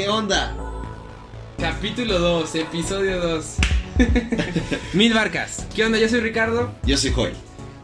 ¿Qué onda? Capítulo 2, episodio 2. Mil barcas. ¿Qué onda? Yo soy Ricardo. Yo soy Joy.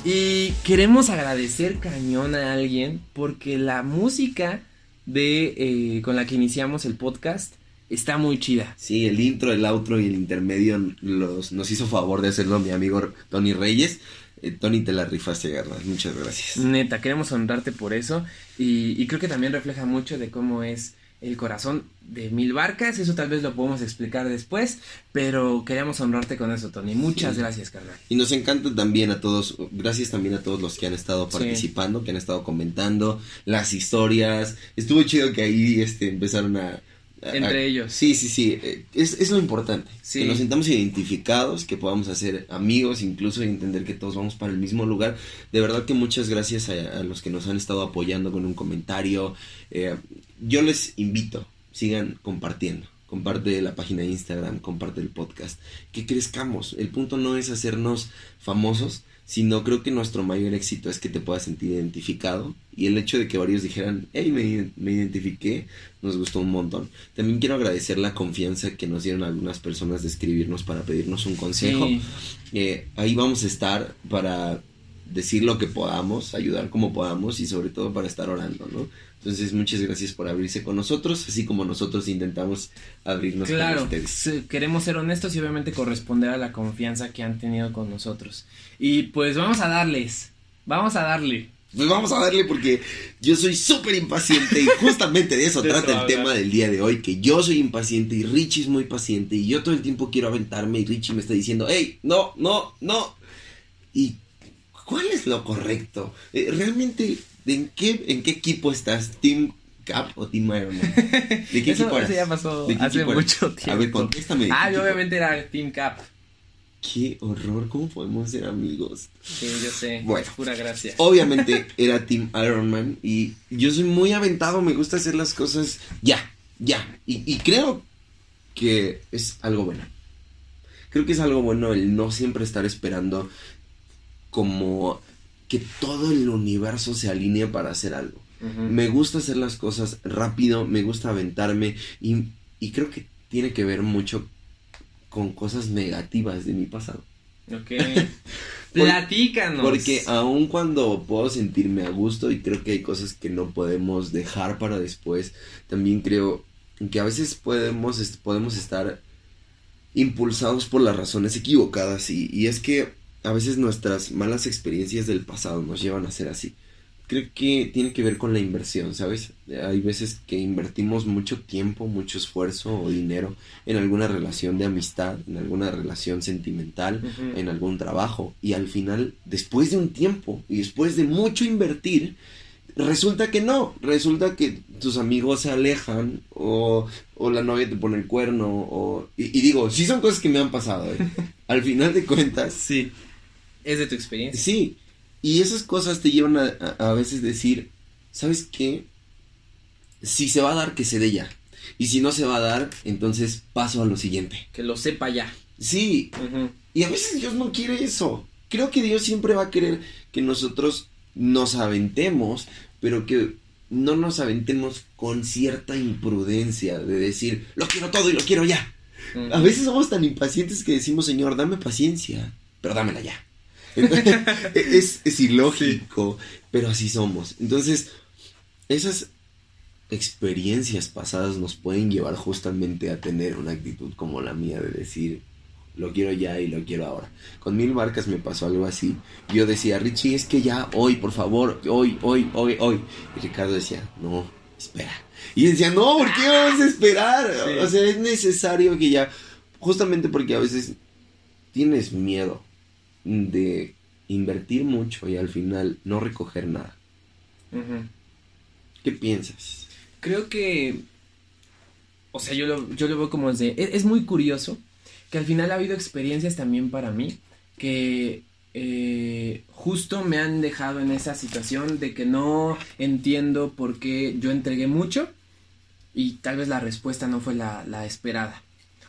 Y queremos agradecer cañón a alguien porque la música de eh, con la que iniciamos el podcast está muy chida. Sí, el intro, el outro y el intermedio los, nos hizo favor de hacerlo mi amigo Tony Reyes. Eh, Tony, te la rifaste, garra. Muchas gracias. Neta, queremos honrarte por eso. Y, y creo que también refleja mucho de cómo es el corazón de mil barcas. Eso tal vez lo podemos explicar después. Pero queríamos honrarte con eso, Tony. Muchas Sí. gracias, carnal. Y nos encanta también a todos, gracias también a todos los que han estado Sí. participando, que han estado comentando las historias. Estuvo chido que ahí este, empezaron a... Entre a- ellos. Sí, sí, sí. eh, Es, es lo importante. Sí. Que nos sintamos identificados, que podamos hacer amigos, incluso y entender que todos vamos para el mismo lugar. De verdad que muchas gracias a, a los que nos han estado apoyando con un comentario. Eh, yo les invito, sigan compartiendo. Comparte la página de Instagram, comparte el podcast. Que crezcamos. El punto no es hacernos famosos, sino creo que nuestro mayor éxito es que te puedas sentir identificado. Y el hecho de que varios dijeran, hey, me, me identifiqué, nos gustó un montón. También quiero agradecer la confianza que nos dieron algunas personas de escribirnos para pedirnos un consejo. Sí. Eh, ahí vamos a estar para decir lo que podamos, ayudar como podamos y sobre todo para estar orando, ¿no? Entonces, muchas gracias por abrirse con nosotros, así como nosotros intentamos abrirnos Claro, con ustedes. queremos ser honestos y obviamente corresponder a la confianza que han tenido con nosotros. Y pues vamos a darles, vamos a darle. Pues vamos a darle porque yo soy súper impaciente y justamente de eso trata el tema del día de hoy, que yo soy impaciente y Richie es muy paciente y yo todo el tiempo quiero aventarme y Richie me está diciendo, hey, no, no, no. ¿Y cuál es lo correcto? Eh, realmente, ¿en qué, ¿en qué equipo estás? ¿Team Cap o Team Iron Man? ¿De qué Eso, equipo eras? eso ya pasó ¿De qué hace mucho tiempo. A ver, contéstame. ¿de qué Ah, yo obviamente era Team Cap. Qué horror, ¿cómo podemos ser amigos? Sí, yo sé. Bueno. Pura gracia. Obviamente era Team Iron Man y yo soy muy aventado, me gusta hacer las cosas ya, ya. Y, y creo que es algo bueno. Creo que es algo bueno el no siempre estar esperando como que todo el universo se alinee para hacer algo. Me gusta hacer las cosas rápido, me gusta aventarme y, y creo que tiene que ver mucho con cosas negativas de mi pasado. Ok. Platícanos. Porque aun cuando puedo sentirme a gusto y creo que hay cosas que no podemos dejar para después, también creo que a veces podemos, podemos estar impulsados por las razones equivocadas y, y es que a veces nuestras malas experiencias del pasado nos llevan a ser así. Creo que tiene que ver con la inversión, ¿sabes? Hay veces que invertimos mucho tiempo, mucho esfuerzo o dinero en alguna relación de amistad, en alguna relación sentimental, en algún trabajo y al final, después de un tiempo y después de mucho invertir, resulta que no, resulta que tus amigos se alejan o, o la novia te pone el cuerno o... Y, y digo, sí son cosas que me han pasado, ¿eh? Al final de cuentas, Sí. Es de tu experiencia. sí. Y esas cosas te llevan a, a, a veces decir, ¿sabes qué? Si se va a dar, que se dé ya. Y si no se va a dar, entonces paso a lo siguiente. Que lo sepa ya. Sí, y a veces Dios no quiere eso. Creo que Dios siempre va a querer que nosotros nos aventemos, pero que no nos aventemos con cierta imprudencia de decir, lo quiero todo y lo quiero ya. A veces somos tan impacientes que decimos, Señor, dame paciencia, pero dámela ya. Entonces, es, es ilógico, pero así somos. Entonces, esas experiencias pasadas nos pueden llevar justamente a tener una actitud como la mía de decir, lo quiero ya y lo quiero ahora. Con mil barcas me pasó algo así. Yo decía, Richie, es que ya, hoy, por favor, hoy, hoy, hoy, hoy. Y Ricardo decía, no, espera. Y decía, no, ¿por qué vamos a esperar? Sí. O sea, es necesario que ya, justamente porque a veces tienes miedo de invertir mucho y al final no recoger nada. ¿Qué piensas? Creo que. O sea, yo lo, yo lo veo como desde. Es, es muy curioso que al final ha habido experiencias también para mí que eh, justo me han dejado en esa situación de que no entiendo por qué yo entregué mucho y tal vez la respuesta no fue la, la esperada.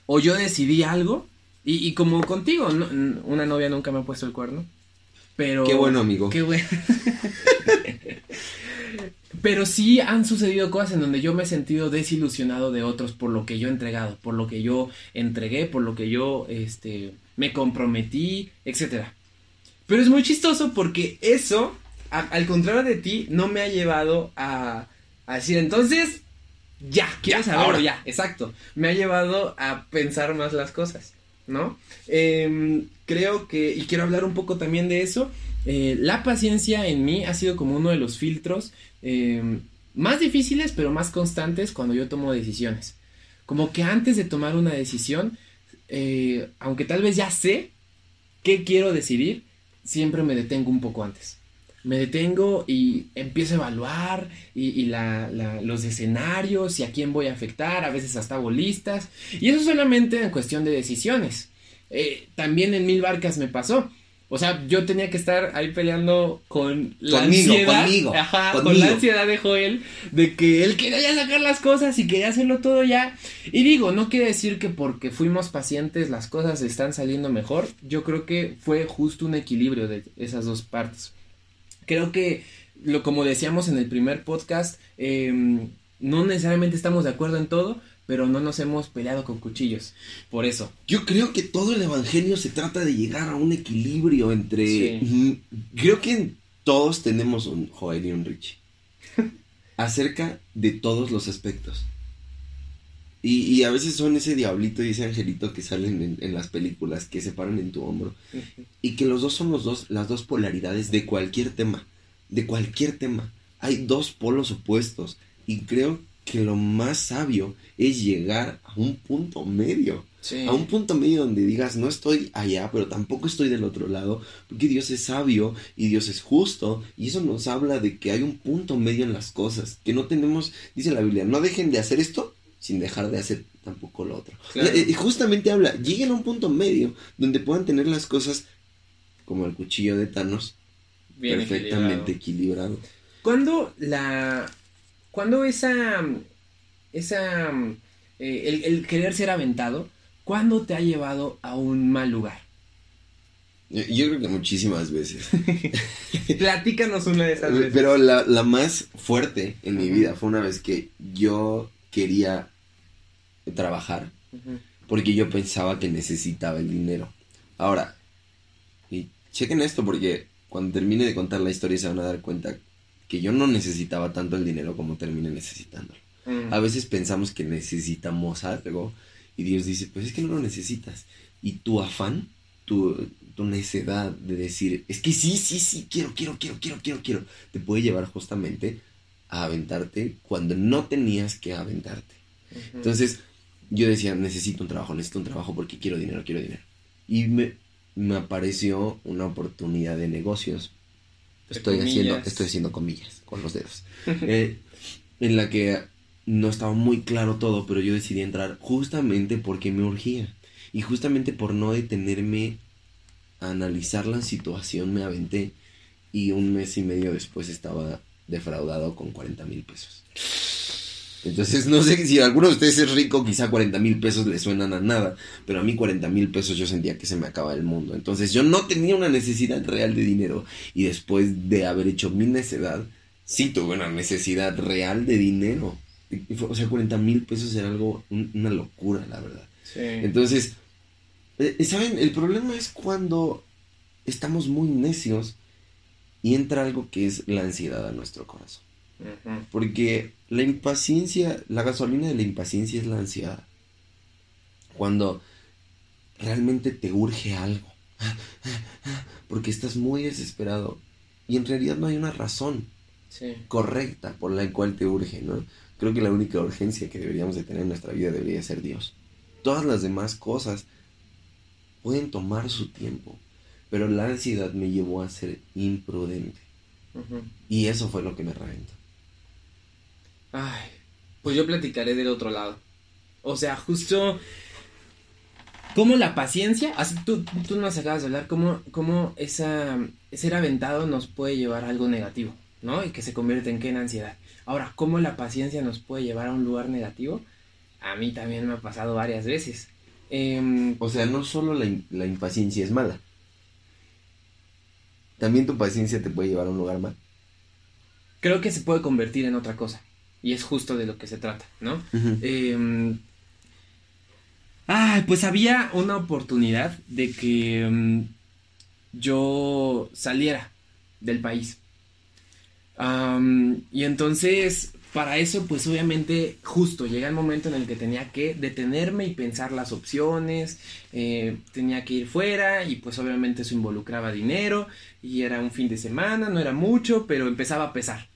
O yo decidí algo y, y como contigo, no- una novia nunca me ha puesto el cuerno. Pero. Qué bueno, amigo. Qué bueno. pero sí han sucedido cosas en donde yo me he sentido desilusionado de otros por lo que yo he entregado, por lo que yo entregué, por lo que yo este, me comprometí, etcétera. Pero es muy chistoso porque eso, al contrario de ti, no me ha llevado a, a decir, entonces, ya, quiero saberlo, ya, exacto. Me ha llevado a pensar más las cosas, ¿no? Em, creo que, y quiero hablar un poco también de eso, eh, la paciencia en mí ha sido como uno de los filtros em, más difíciles, pero más constantes cuando yo tomo decisiones. Como que antes de tomar una decisión, eh, aunque tal vez ya sé qué quiero decidir, siempre me detengo un poco antes me detengo y empiezo a evaluar y, los escenarios y a quién voy a afectar, a veces hasta bolistas. Y eso solamente en cuestión de decisiones. Eh, también en Mil Barcas me pasó. O sea, yo tenía que estar ahí peleando con la ansiedad. Conmigo, con la ansiedad de Joel de que él quería ya sacar las cosas y quería hacerlo todo ya. Y digo, no quiere decir que porque fuimos pacientes las cosas están saliendo mejor. Yo creo que fue justo un equilibrio de esas dos partes creo que, lo, como decíamos en el primer podcast, em, no necesariamente estamos de acuerdo en todo, pero no nos hemos peleado con cuchillos. Por eso. Yo creo que todo el evangelio se trata de llegar a un equilibrio entre. Creo que todos tenemos un Joel y un Richie. acerca de todos los aspectos. Y, a veces son ese diablito y ese angelito que salen en, las películas, que se paran en tu hombro. Y que los dos son los dos, las dos polaridades de cualquier tema. De cualquier tema. Hay dos polos opuestos. Y creo que lo más sabio es llegar a un punto medio. A un punto medio donde digas, no estoy allá, pero tampoco estoy del otro lado, porque Dios es sabio y Dios es justo, y eso nos habla de que hay un punto medio en las cosas, que no tenemos, dice la Biblia, no dejen de hacer esto sin dejar de hacer tampoco lo otro. Y justamente habla, lleguen a un punto medio donde puedan tener las cosas como el cuchillo de Thanos perfectamente equilibrado. Cuando la cuando esa esa eh, el, querer ser aventado, ¿cuándo te ha llevado a un mal lugar? Yo, creo que muchísimas veces. Platícanos una de esas veces. Pero la, la más fuerte en mi vida fue una vez que yo quería trabajar porque yo pensaba que necesitaba el dinero. Ahora, y chequen esto porque cuando termine de contar la historia se van a dar cuenta que yo no necesitaba tanto el dinero como terminé necesitándolo. Mm. A veces pensamos que necesitamos algo y Dios dice, pues es que no lo necesitas. Y tu afán, tu, tu necedad de decir, es que sí, sí, sí, quiero, quiero, quiero, quiero, quiero, quiero, te puede llevar justamente a aventarte cuando no tenías que aventarte. Entonces, yo decía, necesito un trabajo, necesito un trabajo porque quiero dinero, quiero dinero. Y me, me apareció una oportunidad de negocios. Estoy haciendo, estoy haciendo comillas con los dedos. Eh, en la que no estaba muy claro todo, pero yo decidí entrar justamente porque me urgía. Y justamente por no detenerme a analizar la situación me aventé. Y un mes y medio después estaba defraudado con 40 mil pesos. Entonces, no sé si alguno de ustedes es rico, quizá 40 mil pesos le suenan a nada, pero a mí 40 mil pesos yo sentía que se me acaba el mundo. Entonces, yo no tenía una necesidad real de dinero y después de haber hecho mi necedad, sí tuve una necesidad real de dinero. O sea, 40 mil pesos era algo, una locura, la verdad. Entonces, eh, ¿saben? El problema es cuando estamos muy necios y entra algo que es la ansiedad a nuestro corazón. Porque la impaciencia, la gasolina de la impaciencia es la ansiedad. Cuando realmente te urge algo. Porque estás muy desesperado. Y en realidad no hay una razón correcta por la cual te urge, ¿no? Creo que la única urgencia que deberíamos de tener en nuestra vida debería ser Dios. Todas las demás cosas pueden tomar su tiempo. Pero la ansiedad me llevó a ser imprudente. Y eso fue lo que me reventó. Ay, pues yo platicaré del otro lado. O sea, justo como la paciencia, así tú, tú nos acabas de hablar, cómo, cómo esa, ser aventado nos puede llevar a algo negativo, ¿no? Y que se convierte en qué en ansiedad. Ahora, cómo la paciencia nos puede llevar a un lugar negativo, a mí también me ha pasado varias veces. Em, o sea, no solo la, la impaciencia es mala, también tu paciencia te puede llevar a un lugar mal. creo que se puede convertir en otra cosa. Y es justo de lo que se trata, ¿no? Em, pues había una oportunidad de que em, yo saliera del país. y entonces, para eso, pues obviamente, justo llega el momento en el que tenía que detenerme y pensar las opciones, eh, tenía que ir fuera y pues obviamente eso involucraba dinero y era un fin de semana, no era mucho, pero empezaba a pesar.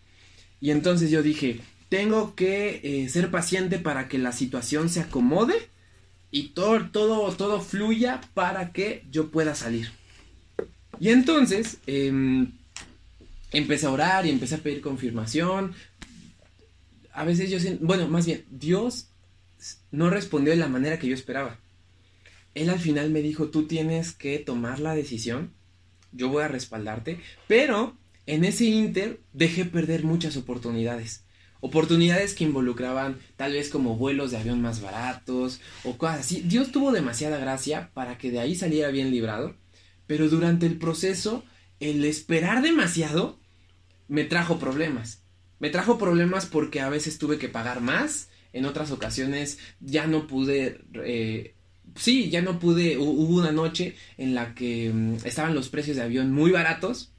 Y entonces yo dije, tengo que eh, ser paciente para que la situación se acomode y todo, todo, todo fluya para que yo pueda salir. Y entonces em, empecé a orar y empecé a pedir confirmación. A veces yo bueno, más bien, Dios no respondió de la manera que yo esperaba. Él al final me dijo, tú tienes que tomar la decisión, yo voy a respaldarte, pero en ese inter dejé perder muchas oportunidades. Oportunidades que involucraban tal vez como vuelos de avión más baratos o cosas así. Dios tuvo demasiada gracia para que de ahí saliera bien librado pero durante el proceso, el esperar demasiado me trajo problemas. Me trajo problemas porque a veces tuve que pagar más, en otras ocasiones ya no pude... Eh, sí, ya no pude, hubo una noche en la que mm, estaban los precios de avión muy baratos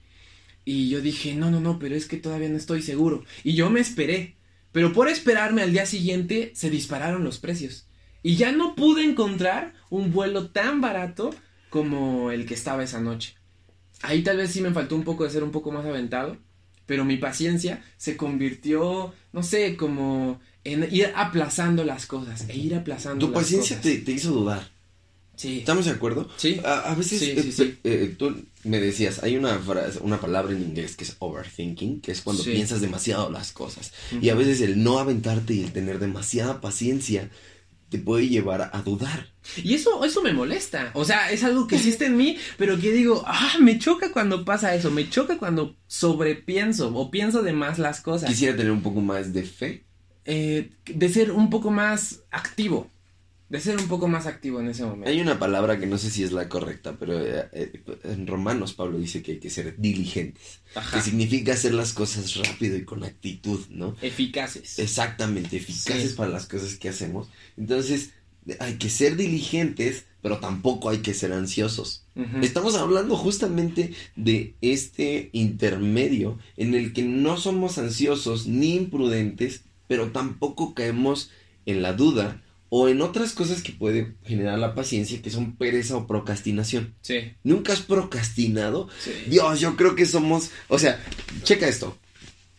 y yo dije, no, no, no, pero es que todavía no estoy seguro. Y yo me esperé, pero por esperarme al día siguiente se dispararon los precios. Y ya no pude encontrar un vuelo tan barato como el que estaba esa noche. Ahí tal vez sí me faltó un poco de ser un poco más aventado, pero mi paciencia se convirtió, no sé, como en ir aplazando las cosas e ir aplazando. Tu paciencia te, te, hizo dudar. Sí. ¿Estamos de acuerdo? Sí. A, veces sí, eh, sí, eh, tú me decías, hay una frase, una palabra en inglés que es overthinking, que es cuando piensas demasiado las cosas. Y a veces el no aventarte y el tener demasiada paciencia te puede llevar a dudar. Y eso, eso me molesta. O sea, es algo que existe en mí, pero que digo, ah, me choca cuando pasa eso. Me choca cuando sobrepienso o pienso de más las cosas. Quisiera tener un poco más de fe. Eh, de ser un poco más activo. De ser un poco más activo en ese momento. Hay una palabra que no sé si es la correcta, pero eh, eh, en Romanos Pablo dice que hay que ser diligentes. Que significa hacer las cosas rápido y con actitud, ¿no? Eficaces. Exactamente, eficaces para las cosas que hacemos. Entonces, hay que ser diligentes, pero tampoco hay que ser ansiosos. Estamos hablando justamente de este intermedio en el que no somos ansiosos ni imprudentes, pero tampoco caemos en la duda o en otras cosas que puede generar la paciencia, que son pereza o procrastinación. Sí. ¿Nunca has procrastinado? Sí. Dios, yo creo que somos, o sea, checa esto.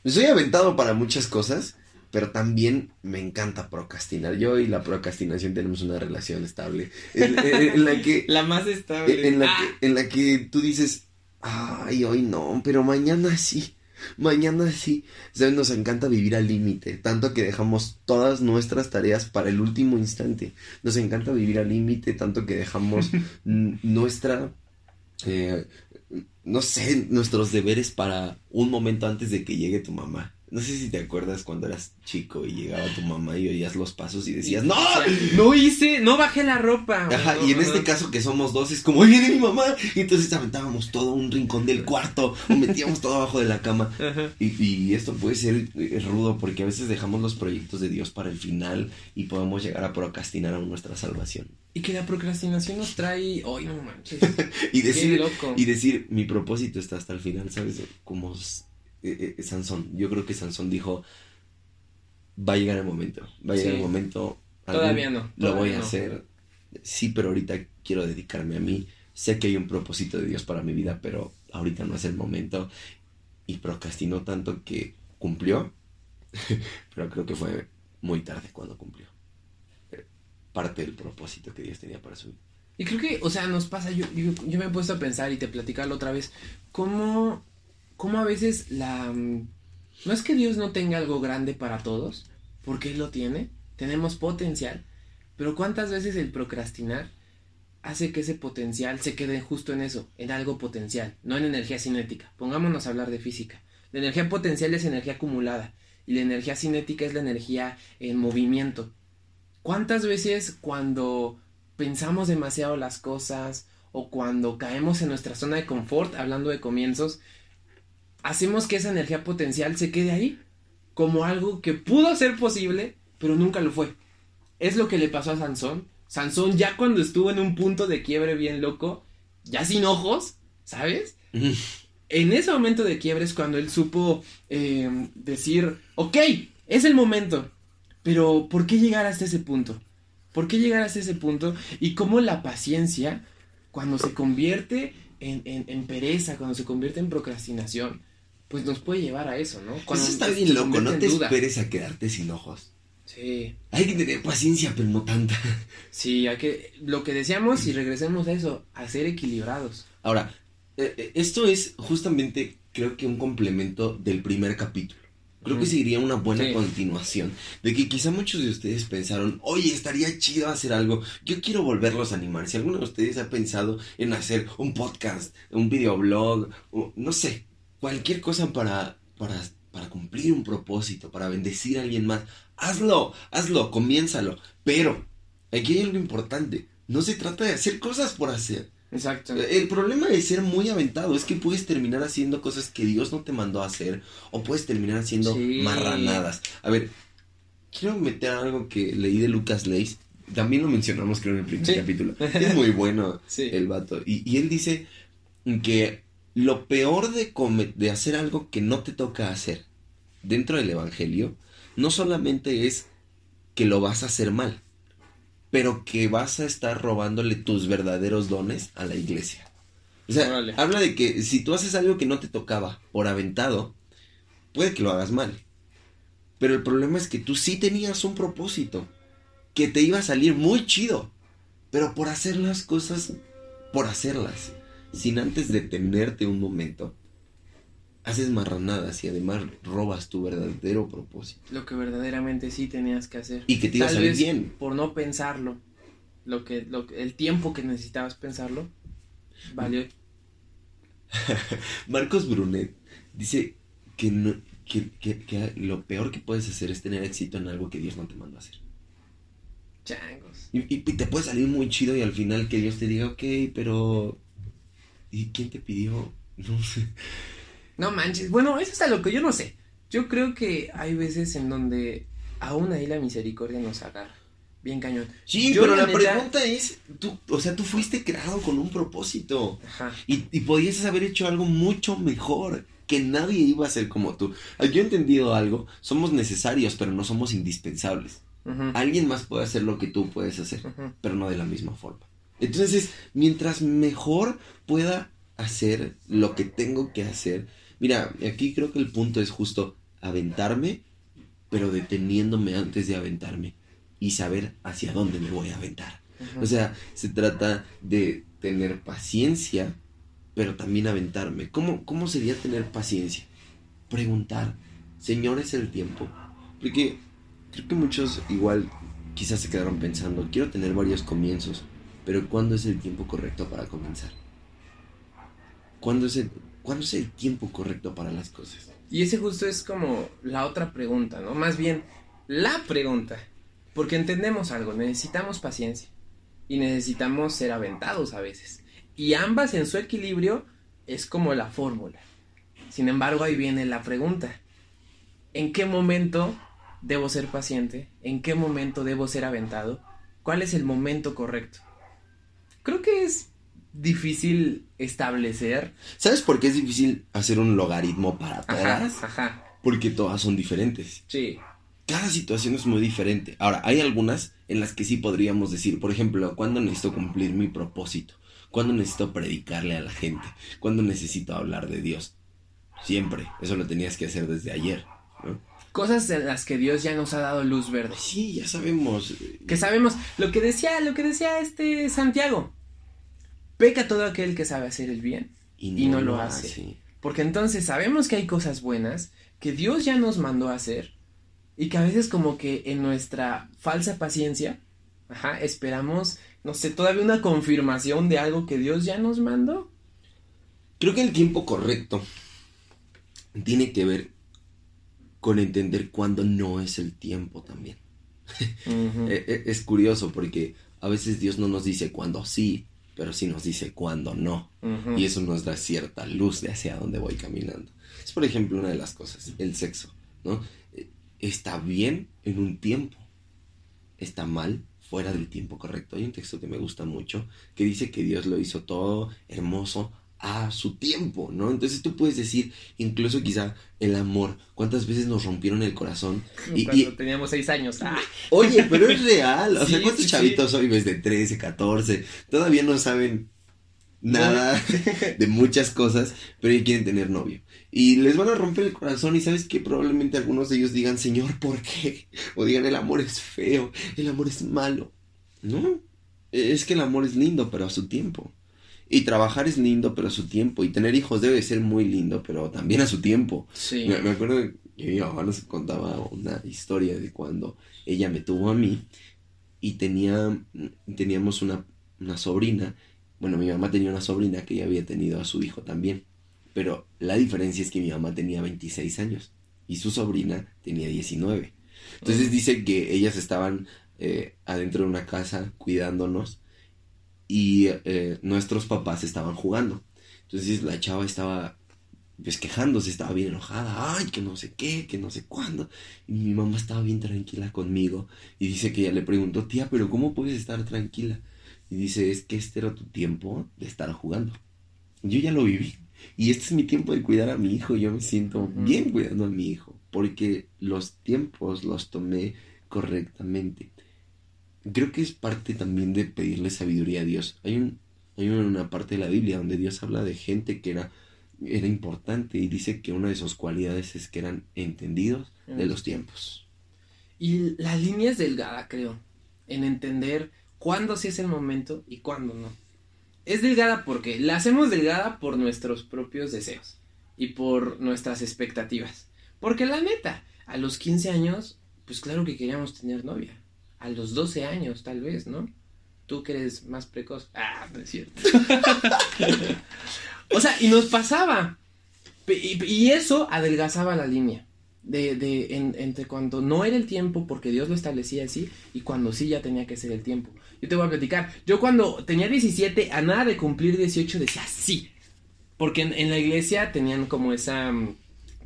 Soy aventado para muchas cosas, pero también me encanta procrastinar. Yo y la procrastinación tenemos una relación estable. En, la que... La más estable. En la, que, ah. en la que tú dices, ay, hoy no, pero mañana sí. Mañana sí. ¿Sabes? Nos encanta vivir al límite, tanto que dejamos todas nuestras tareas para el último instante. Nos encanta vivir al límite, tanto que dejamos nuestra... Eh, no sé, nuestros deberes para un momento antes de que llegue tu mamá. No sé si te acuerdas cuando eras chico y llegaba tu mamá y oías los pasos y decías, ¡No! No hice, no bajé la ropa. Ajá, y en este caso que somos dos, es como, ¡Ahí viene mi mamá! Y entonces aventábamos todo un rincón del cuarto o metíamos todo abajo de la cama. Y, y, esto puede ser eh, rudo porque a veces dejamos los proyectos de Dios para el final y podemos llegar a procrastinar a nuestra salvación. Y que la procrastinación nos trae, ¡ay, no manches! y decir, y decir, mi propósito está hasta el final, ¿sabes? Como eh, eh, Sansón. Yo creo que Sansón dijo, va a llegar el momento, va a llegar el momento. Todavía no. lo voy a hacer. Sí, pero ahorita quiero dedicarme a mí. Sé que hay un propósito de Dios para mi vida, pero ahorita no es el momento. Y procrastinó tanto que cumplió, pero creo que fue muy tarde cuando cumplió. Eh, parte del propósito que Dios tenía para su vida. Y creo que, o sea, nos pasa, yo, yo, yo me he puesto a pensar y te platicarlo otra vez, cómo cómo a veces la... Mm, no es que Dios no tenga algo grande para todos, porque Él lo tiene, tenemos potencial, pero cuántas veces el procrastinar hace que ese potencial se quede justo en eso, en algo potencial, no en energía cinética. Pongámonos a hablar de física. La energía potencial es energía acumulada y la energía cinética es la energía en movimiento. ¿Cuántas veces cuando pensamos demasiado las cosas o cuando caemos en nuestra zona de confort, hablando de comienzos, hacemos que esa energía potencial se quede ahí como algo que pudo ser posible, pero nunca lo fue. Es lo que le pasó a Sansón. Sansón ya cuando estuvo en un punto de quiebre bien loco, ya sin ojos, ¿sabes? en ese momento de quiebre es cuando él supo eh, decir, ok, es el momento, pero ¿por qué llegar hasta ese punto? ¿Por qué llegar hasta ese punto? Y cómo la paciencia, cuando se convierte en, en, pereza, cuando se convierte en procrastinación, pues nos puede llevar a eso, ¿no? Cuando eso está bien loco, no te esperes a quedarte sin ojos. Sí. Hay que tener paciencia, pero no tanta. Sí, hay que, lo que decíamos y regresemos a eso, a ser equilibrados. Ahora, eh, eh, esto es justamente, creo que un complemento del primer capítulo. Creo que sería una buena continuación. De que quizá muchos de ustedes pensaron, oye, estaría chido hacer algo. Yo quiero volverlos a animar. Si alguno de ustedes ha pensado en hacer un podcast, un videoblog, o, no sé, cualquier cosa para, para, para cumplir un propósito, para bendecir a alguien más, hazlo, hazlo, comiénzalo. Pero aquí hay algo importante. No se trata de hacer cosas por hacer. Exacto. El problema de ser muy aventado es que puedes terminar haciendo cosas que Dios no te mandó a hacer o puedes terminar haciendo marranadas. A ver, quiero meter algo que leí de Lucas Leis. También lo mencionamos creo en el primer capítulo. Es muy bueno el vato. Y, y, él dice que lo peor de, de hacer algo que no te toca hacer dentro del Evangelio no solamente es que lo vas a hacer mal, pero que vas a estar robándole tus verdaderos dones a la iglesia. O sea, habla de que si tú haces algo que no te tocaba por aventado, puede que lo hagas mal. Pero el problema es que tú sí tenías un propósito, que te iba a salir muy chido, pero por hacer las cosas, por hacerlas, sin antes detenerte un momento, haces marranadas y además robas tu verdadero propósito. Lo que verdaderamente sí tenías que hacer. Y que te iba a salir bien. Por no pensarlo, lo que, lo, el tiempo que necesitabas pensarlo, valió. Marcos Brunet dice que, no, que, que, lo peor que puedes hacer es tener éxito en algo que Dios no te mandó a hacer. Changos. Y, y, te puede salir muy chido y al final que Dios te diga, ok, pero... ¿Y quién te pidió? No sé. No manches. Bueno, eso es a lo que yo no sé. Yo creo que hay veces en donde aún ahí la misericordia nos agarra. Bien cañón. Sí, pero la, pregunta es, tú, o sea, tú fuiste creado con un propósito. Ajá. Y, y podías haber hecho algo mucho mejor, que nadie iba a ser como tú. Yo he entendido algo, somos necesarios, pero no somos indispensables. Alguien más puede hacer lo que tú puedes hacer, pero no de la misma forma. Entonces, mientras mejor pueda hacer lo que tengo que hacer, Mira, aquí creo que el punto es justo aventarme, pero deteniéndome antes de aventarme y saber hacia dónde me voy a aventar. O sea, se trata de tener paciencia, pero también aventarme. ¿Cómo, ¿Cómo sería tener paciencia? Preguntar, Señor, es el tiempo. Porque creo que muchos igual quizás se quedaron pensando, quiero tener varios comienzos, pero ¿cuándo es el tiempo correcto para comenzar? ¿Cuándo es el, ¿Cuándo es el tiempo correcto para las cosas? Y ese justo es como la otra pregunta, ¿no? Más bien, la pregunta. Porque entendemos algo, necesitamos paciencia y necesitamos ser aventados a veces. Y ambas en su equilibrio es como la fórmula. Sin embargo, ahí viene la pregunta. ¿En qué momento debo ser paciente? ¿En qué momento debo ser aventado? ¿Cuál es el momento correcto? Creo que es difícil establecer. ¿Sabes por qué es difícil hacer un logaritmo para todas? Ajá, Porque todas son diferentes. Sí. Cada situación es muy diferente. Ahora, hay algunas en las que sí podríamos decir, por ejemplo, ¿cuándo necesito cumplir mi propósito? ¿Cuándo necesito predicarle a la gente? ¿Cuándo necesito hablar de Dios? Siempre. Eso lo tenías que hacer desde ayer. Cosas en las que Dios ya nos ha dado luz verde. Sí, ya sabemos. Que sabemos lo que decía, lo que decía este Santiago peca todo aquel que sabe hacer el bien y no, lo, hace. Porque entonces sabemos que hay cosas buenas que Dios ya nos mandó a hacer y que a veces como que en nuestra falsa paciencia, ajá, esperamos, no sé, todavía una confirmación de algo que Dios ya nos mandó. Creo que el tiempo correcto tiene que ver con entender cuándo no es el tiempo también. E, e, es curioso porque a veces Dios no nos dice cuándo sí, pero sí nos dice cuándo no. Y eso nos da cierta luz de hacia dónde voy caminando. Es por ejemplo una de las cosas, el sexo, ¿no? Eh, Está bien en un tiempo, está mal fuera del tiempo correcto. Hay un texto que me gusta mucho que dice que Dios lo hizo todo hermoso a su tiempo, ¿no? Entonces tú puedes decir, incluso quizá el amor, cuántas veces nos rompieron el corazón. Y, Cuando y- teníamos seis años. ¡Ah! oye, pero es real, o sea, ¿cuántos sí, chavitos hoy ves de 13, 14? Todavía no saben nada de muchas cosas, pero ya quieren tener novio. Y les van a romper el corazón y sabes que probablemente algunos de ellos digan, Señor, ¿por qué? O digan, el amor es feo, el amor es malo. No, es que el amor es lindo, pero a su tiempo. Y trabajar es lindo, pero a su tiempo. Y tener hijos debe ser muy lindo, pero también a su tiempo. Sí. Me, me acuerdo que mi mamá nos contaba una historia de cuando ella me tuvo a mí y tenía, teníamos una, una sobrina. Bueno, mi mamá tenía una sobrina que ya había tenido a su hijo también. Pero la diferencia es que mi mamá tenía 26 años y su sobrina tenía 19. Entonces Mm. dice que ellas estaban eh, adentro de una casa cuidándonos y eh, nuestros papás estaban jugando. Entonces la chava estaba pues quejándose, estaba bien enojada, ay, que no sé qué, que no sé cuándo. Y mi mamá estaba bien tranquila conmigo y dice que ella le preguntó, tía, pero ¿cómo puedes estar tranquila? Y dice, es que este era tu tiempo de estar jugando. Yo ya lo viví. Y este es mi tiempo de cuidar a mi hijo. Yo me siento bien cuidando a mi hijo. Porque los tiempos los tomé correctamente. Creo que es parte también de pedirle sabiduría a Dios. Hay, un, hay una parte de la Biblia donde Dios habla de gente que era, era importante y dice que una de sus cualidades es que eran entendidos de los tiempos. Y la línea es delgada, creo, en entender cuándo sí es el momento y cuándo no. Es delgada porque la hacemos delgada por nuestros propios deseos y por nuestras expectativas. Porque la neta, a los 15 años, pues claro que queríamos tener novia. A los 12 años, tal vez, ¿no? Tú que eres más precoz. Ah, no es cierto. o sea, y nos pasaba. Y, y eso adelgazaba la línea. De, de, en- entre cuando no era el tiempo porque Dios lo establecía así y cuando sí ya tenía que ser el tiempo. Yo te voy a platicar. Yo cuando tenía 17, a nada de cumplir 18, decía sí. Porque en, en la iglesia tenían como esa. mm,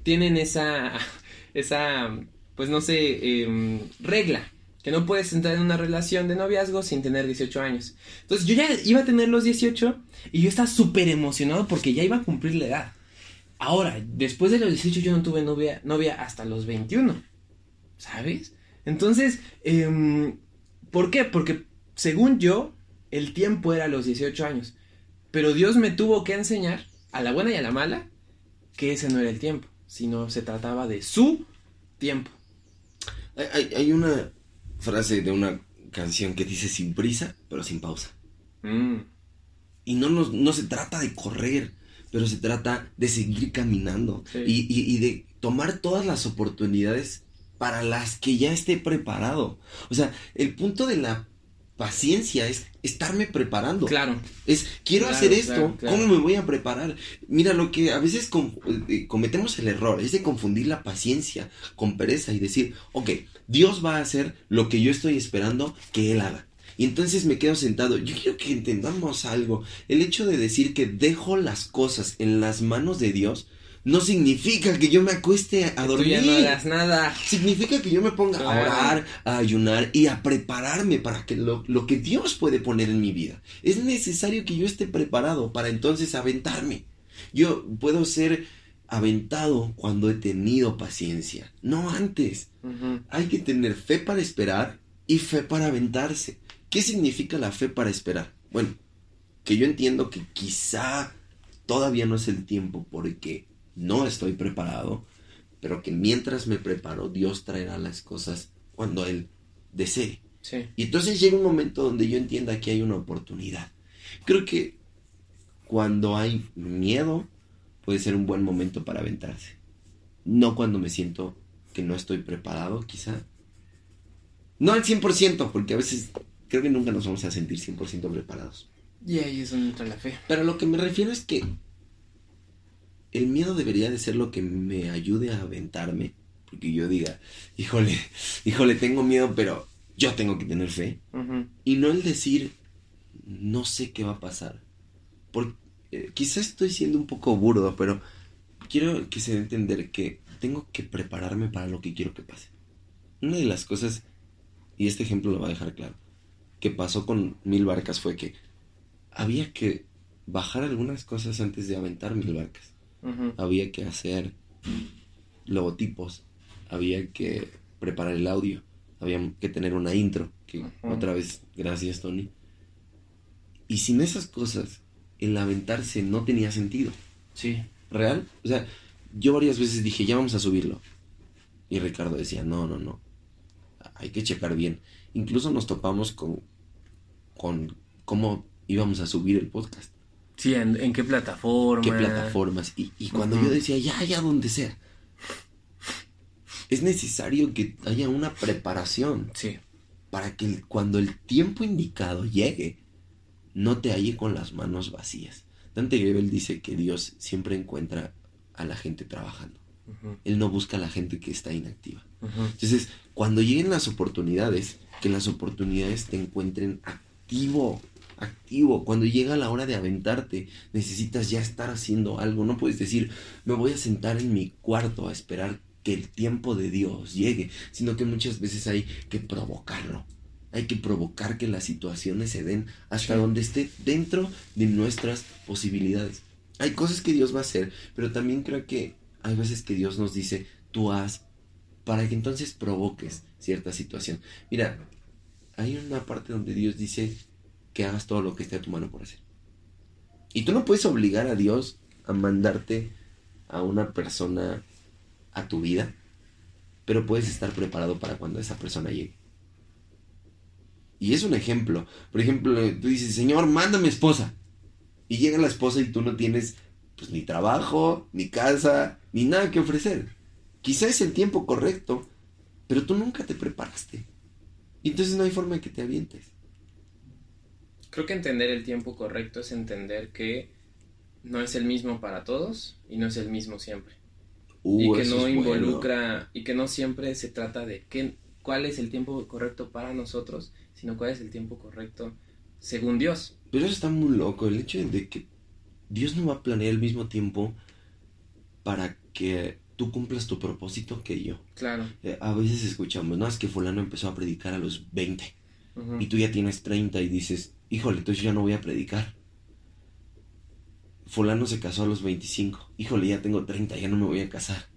Tienen esa. Esa. Pues no sé. em, regla. Que no puedes entrar en una relación de noviazgo sin tener 18 años. Entonces yo ya iba a tener los 18 y yo estaba súper emocionado porque ya iba a cumplir la edad. Ahora, después de los 18 yo no tuve novia, novia hasta los 21. ¿Sabes? Entonces, em, ¿por qué? Porque según yo, el tiempo era los 18 años. Pero Dios me tuvo que enseñar, a la buena y a la mala, que ese no era el tiempo, sino se trataba de su tiempo. Hay una frase de una canción que dice sin prisa, pero sin pausa. Mm, Y no, nos- no se trata de correr, pero se trata de seguir caminando Sí. y, y- y de tomar todas las oportunidades para las que ya esté preparado. O sea, el punto de la paciencia es estarme preparando. claro. Es, quiero Claro, hacer esto, claro, claro. ¿cómo me voy a preparar? Mira, lo que a veces eh, cometemos el error es de confundir la paciencia con pereza y decir, ok, Dios va a hacer lo que yo estoy esperando que Él haga. Y entonces me quedo sentado. Yo quiero que entendamos algo. El hecho de decir que dejo las cosas en las manos de Dios no significa que yo me acueste a Que tú dormir. ya no hagas nada. Significa que yo me ponga a orar, a ayunar y a prepararme para que lo, lo que Dios puede poner en mi vida. Es necesario que yo esté preparado para entonces aventarme. Yo puedo ser aventado cuando he tenido paciencia, no antes. Hay que tener fe para esperar y fe para aventarse. ¿Qué significa la fe para esperar? Bueno, que yo entiendo que quizá todavía no es el tiempo porque no estoy preparado, pero que mientras me preparo, Dios traerá las cosas cuando Él desee. Sí. Y entonces llega un momento donde yo entienda que hay una oportunidad. Creo que cuando hay miedo, puede ser un buen momento para aventarse. No cuando me siento que no estoy preparado, quizá. No al 100%, porque a veces creo que nunca nos vamos a sentir 100% preparados. Y ahí es donde entra la fe. Pero lo que me refiero es que el miedo debería de ser lo que me ayude a aventarme. Porque yo diga, híjole, híjole, tengo miedo, pero yo tengo que tener fe. Y no el decir, no sé qué va a pasar. Porque quizás estoy siendo un poco burdo, pero quiero que se dé entender que tengo que prepararme para lo que quiero que pase. Una de las cosas, y este ejemplo lo va a dejar claro, que pasó con mil barcas fue que había que bajar algunas cosas antes de aventar mil barcas. Había que hacer logotipos, había que preparar el audio, había que tener una intro, que otra vez, gracias Tony. Y sin esas cosas, el aventarse no tenía sentido. Sí. ¿Real? O sea, yo varias veces dije, ya vamos a subirlo. Y Ricardo decía, no, no, no. Hay que checar bien. Incluso nos topamos con, con cómo íbamos a subir el podcast. Sí, en, qué plataforma. ¿Qué plataformas? Y, cuando yo decía, ya, ya, donde sea. Es necesario que haya una preparación. Sí. Para que cuando el tiempo indicado llegue, no te halle con las manos vacías. Dante Gebel dice que Dios siempre encuentra a la gente trabajando. Él no busca a la gente que está inactiva. Entonces, cuando lleguen las oportunidades, que las oportunidades te encuentren activo, activo. Cuando llega la hora de aventarte, necesitas ya estar haciendo algo. No puedes decir, me voy a sentar en mi cuarto a esperar que el tiempo de Dios llegue, sino que muchas veces hay que provocarlo. Hay que provocar que las situaciones se den hasta donde esté dentro de nuestras posibilidades. Hay cosas que Dios va a hacer, pero también creo que hay veces que Dios nos dice, tú haz, para que entonces provoques cierta situación. Mira, hay una parte donde Dios dice que hagas todo lo que esté a tu mano por hacer. Y tú no puedes obligar a Dios a mandarte a una persona a tu vida, pero puedes estar preparado para cuando esa persona llegue. Y es un ejemplo. Por ejemplo, tú dices, Señor, mándame esposa. Y llega la esposa y tú no tienes pues ni trabajo, ni casa, ni nada que ofrecer. Quizá es el tiempo correcto, pero tú nunca te preparaste. Y entonces no hay forma de que te avientes. Creo que entender el tiempo correcto es entender que no es el mismo para todos y no es el mismo siempre. Uh, y que no involucra y que no siempre se trata de qué, cuál es el tiempo correcto para nosotros, sino cuál es el tiempo correcto según Dios. Pero eso está muy loco, el hecho de que Dios no va a planear el mismo tiempo para que tú cumplas tu propósito que yo. Claro. Eh, a veces escuchamos, no, es que fulano empezó a predicar a los 20 y tú ya tienes 30 y dices, híjole, entonces ya no voy a predicar. Fulano se casó a los 25, híjole, ya tengo 30, ya no me voy a casar.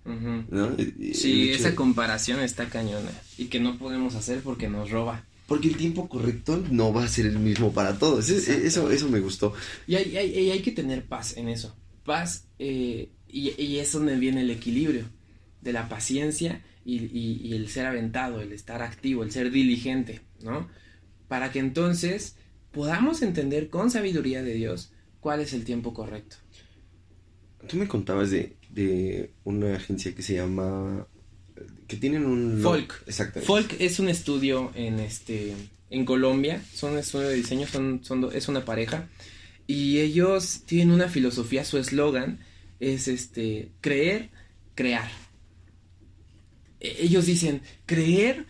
Sí, esa comparación está cañona y que no podemos hacer porque nos roba. Porque el tiempo correcto no va a ser el mismo para todos. Eso, eso me gustó. Y hay, hay, que tener paz en eso. Paz, eh, y, es donde viene el equilibrio de la paciencia y, el ser aventado, el estar activo, el ser diligente, ¿no? Para que entonces podamos entender con sabiduría de Dios cuál es el tiempo correcto. Tú me contabas de, de una agencia que se llama que tienen un folk. Exactamente. Folk es un estudio en este en Colombia, son un estudio de diseño, son, son es una pareja y ellos tienen una filosofía, su eslogan es este creer, crear. E, ellos dicen, creer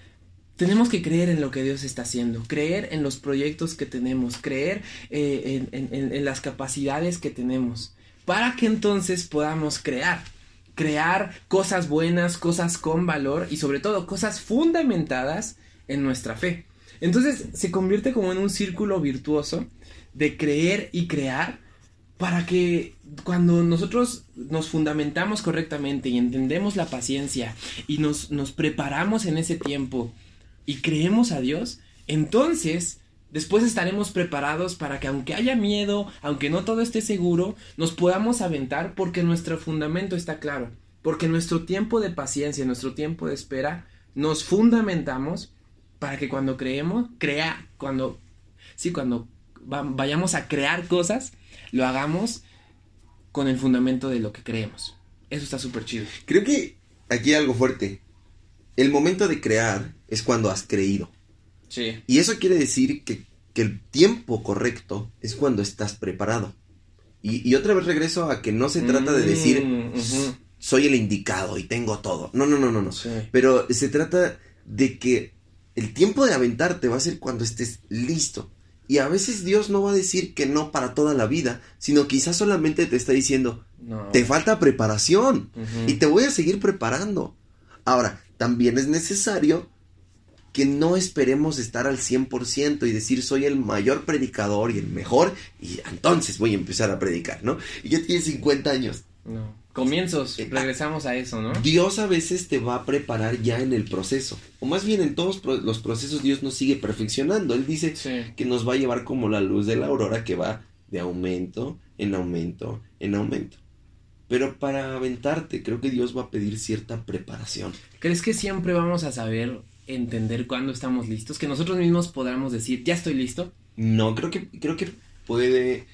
tenemos que creer en lo que Dios está haciendo, creer en los proyectos que tenemos, creer eh, en, las capacidades que tenemos, para que entonces podamos crear crear cosas buenas, cosas con valor y sobre todo cosas fundamentadas en nuestra fe. Entonces se convierte como en un círculo virtuoso de creer y crear para que cuando nosotros nos fundamentamos correctamente y entendemos la paciencia y nos, nos preparamos en ese tiempo y creemos a Dios, entonces Después estaremos preparados para que aunque haya miedo, aunque no todo esté seguro, nos podamos aventar porque nuestro fundamento está claro. Porque nuestro tiempo de paciencia, nuestro tiempo de espera, nos fundamentamos para que cuando creemos, crea, cuando, sí, cuando vayamos a crear cosas, lo hagamos con el fundamento de lo que creemos. Eso está súper chido. Creo que aquí hay algo fuerte. El momento de crear es cuando has creído. Y eso quiere decir que, el tiempo correcto es cuando estás preparado. Y, otra vez regreso a que no se trata de decir mm, soy el indicado y tengo todo. No, no, no, no, no. Pero se trata de que el tiempo de aventarte va a ser cuando estés listo. Y a veces Dios no va a decir que no para toda la vida, sino quizás solamente te está diciendo, No. te falta preparación y te voy a seguir preparando. Ahora, también es necesario que no esperemos estar al 100% y decir soy el mayor predicador y el mejor y entonces voy a empezar a predicar, ¿no? Y ya tienes 50 años. No. Comienzos, Eh, regresamos a eso, ¿no? Dios a veces te va a preparar ya en el proceso. O más bien en todos los procesos Dios nos sigue perfeccionando. Él dice Sí. que nos va a llevar como la luz de la aurora que va de aumento en aumento en aumento. Pero para aventarte creo que Dios va a pedir cierta preparación. ¿Crees que siempre vamos a saber entender cuándo estamos listos? Que nosotros mismos podamos decir, ya estoy listo. No, creo que, creo que puede.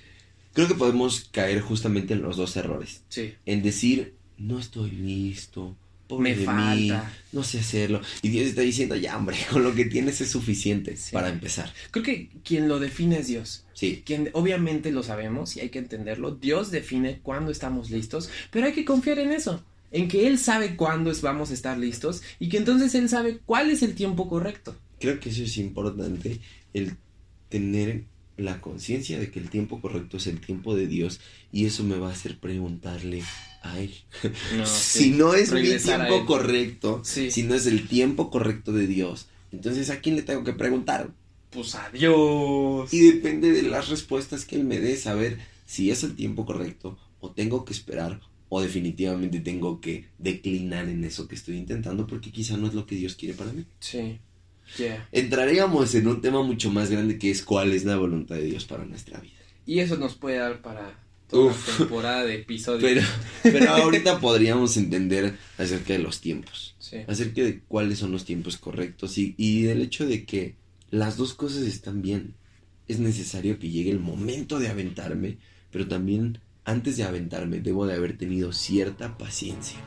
Creo que podemos caer justamente en los dos errores. Sí. En decir, no estoy listo, pobre Me de mí, falta. no sé hacerlo. Y Dios está diciendo, ya, hombre, con lo que tienes es suficiente Sí. para empezar. Creo que quien lo define es Dios. Sí, Quien obviamente lo sabemos y hay que entenderlo. Dios define cuándo estamos listos, pero hay que confiar en eso. En que Él sabe cuándo es- vamos a estar listos y que entonces Él sabe cuál es el tiempo correcto. creo que eso es importante, el tener la conciencia de que el tiempo correcto es el tiempo de Dios y eso me va a hacer preguntarle a Él. No, si no es mi a tiempo correcto, Sí. si no es el tiempo correcto de Dios, entonces ¿a quién le tengo que preguntar? Pues adiós. Y depende de las respuestas que Él me dé, saber si es el tiempo correcto o tengo que esperar o definitivamente tengo que declinar en eso que estoy intentando porque quizá no es lo que Dios quiere para mí. Sí. Yeah. Entraríamos en un tema mucho más grande que es cuál es la voluntad de Dios para nuestra vida. Y eso nos puede dar para toda Uf. temporada de episodios. Pero, pero ahorita podríamos entender acerca de los tiempos, Sí. acerca de cuáles son los tiempos correctos y, y del hecho de que las dos cosas están bien. Es necesario que llegue el momento de aventarme, pero también antes de aventarme debo de haber tenido cierta paciencia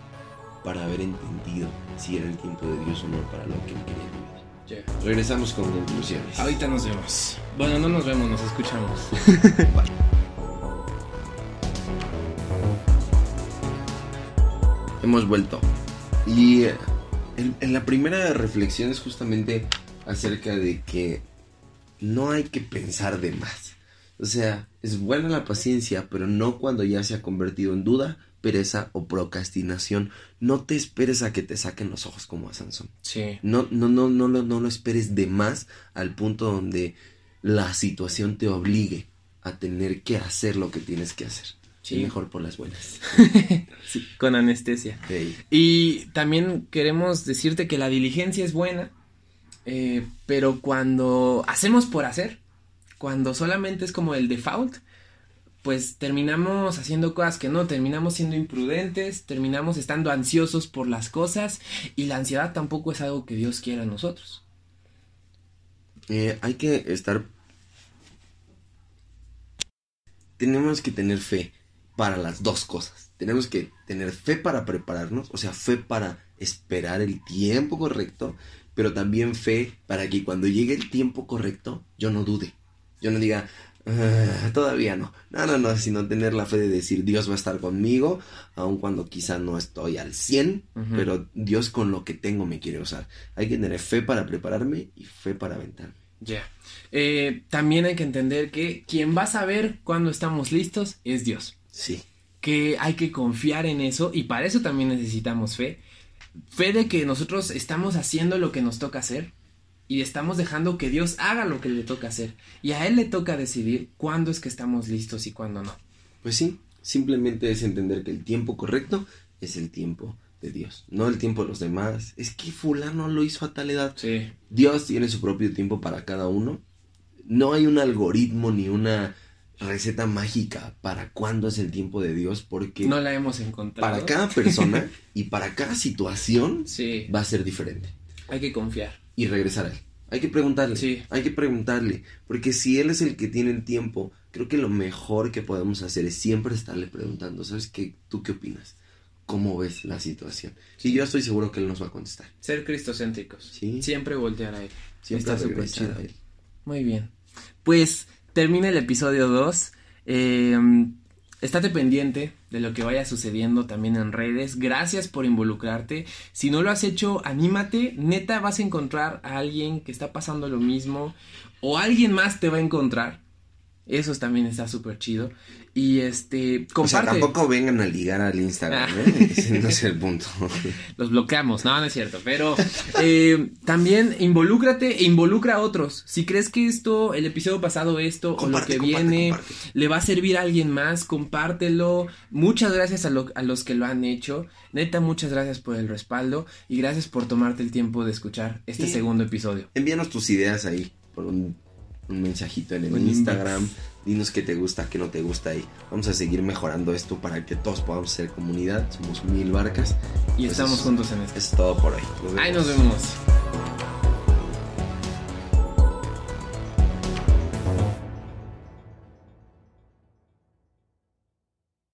para haber entendido si era el tiempo de Dios o no para lo que él quería. Yeah. Regresamos con conclusiones. Ahorita nos vemos. Bueno, no nos vemos, nos escuchamos. Hemos vuelto. Y eh, en, en la primera reflexión es justamente acerca de que no hay que pensar de más. O sea, es buena la paciencia, pero no cuando ya se ha convertido en duda, pereza o procrastinación. No te esperes a que te saquen los ojos como a Sansón. Sí. No, no, no, no, lo- no lo esperes de más al punto donde la situación te obligue a tener que hacer lo que tienes que hacer. Sí. Y mejor por las buenas. sí. Con anestesia. Y también queremos decirte que la diligencia es buena, eh, pero cuando hacemos por hacer, cuando solamente es como el default, pues terminamos haciendo cosas que no, terminamos siendo imprudentes, terminamos estando ansiosos por las cosas y la ansiedad tampoco es algo que Dios quiera en nosotros. Eh, hay que estar... Tenemos que tener fe para las dos cosas. Tenemos que tener fe para prepararnos, o sea, fe para esperar el tiempo correcto, pero también fe para que cuando llegue el tiempo correcto yo no dude. Yo no diga, "Ah, todavía no. No, no, no, sino tener la fe de decir Dios va a estar conmigo, aun cuando quizá no estoy al 100, Ujú. pero Dios con lo que tengo me quiere usar. Hay que tener fe para prepararme y fe para aventarme. Ya. Eh, también hay que entender que quien va a saber cuándo estamos listos es Dios. Sí. que hay que confiar en eso y para eso también necesitamos fe. Fe de que nosotros estamos haciendo lo que nos toca hacer y estamos dejando que Dios haga lo que le toca hacer. Y a Él le toca decidir cuándo es que estamos listos y cuándo no. Pues sí, simplemente es entender que el tiempo correcto es el tiempo de Dios, no el tiempo de los demás. Es que fulano lo hizo a tal edad. Sí. Dios tiene su propio tiempo para cada uno. No hay un algoritmo ni una receta mágica para cuándo es el tiempo de Dios, porque No la hemos encontrado. para cada persona y para cada situación Sí. va a ser diferente. Hay que confiar. Y regresar a él. Hay que preguntarle. Sí. Hay que preguntarle. Porque si él es el que tiene el tiempo, creo que lo mejor que podemos hacer es siempre estarle preguntando, ¿sabes qué? ¿Tú qué opinas? ¿Cómo ves la situación? Y yo estoy seguro que él nos va a contestar. Ser cristocéntricos. Sí. Siempre voltear a Él. Siempre Está súper chido. Muy bien. Pues termina el episodio 2. Estate pendiente de lo que vaya sucediendo también en redes. Gracias por involucrarte. Si no lo has hecho, anímate. Neta, vas a encontrar a alguien que está pasando lo mismo o alguien más te va a encontrar. Eso también está súper chido. Y este, comparte. O sea, tampoco vengan a ligar al Instagram, ah. ¿eh? Ese no es el punto. Los bloqueamos, no, no es cierto. Pero eh, también involúcrate e involucra a otros. Si crees que esto, el episodio pasado, esto o lo que viene, le va a servir a alguien más, compártelo. Muchas gracias a, a los que lo han hecho. Neta, muchas gracias por el respaldo y gracias por tomarte el tiempo de escuchar este segundo episodio. Envíanos tus ideas ahí por un un mensajito en el Instagram. Dinos qué te gusta, qué no te gusta y vamos a seguir mejorando esto para que todos podamos ser comunidad. Somos mil barcas. Y estamos juntos en esto. Es todo por hoy. Ahí nos vemos.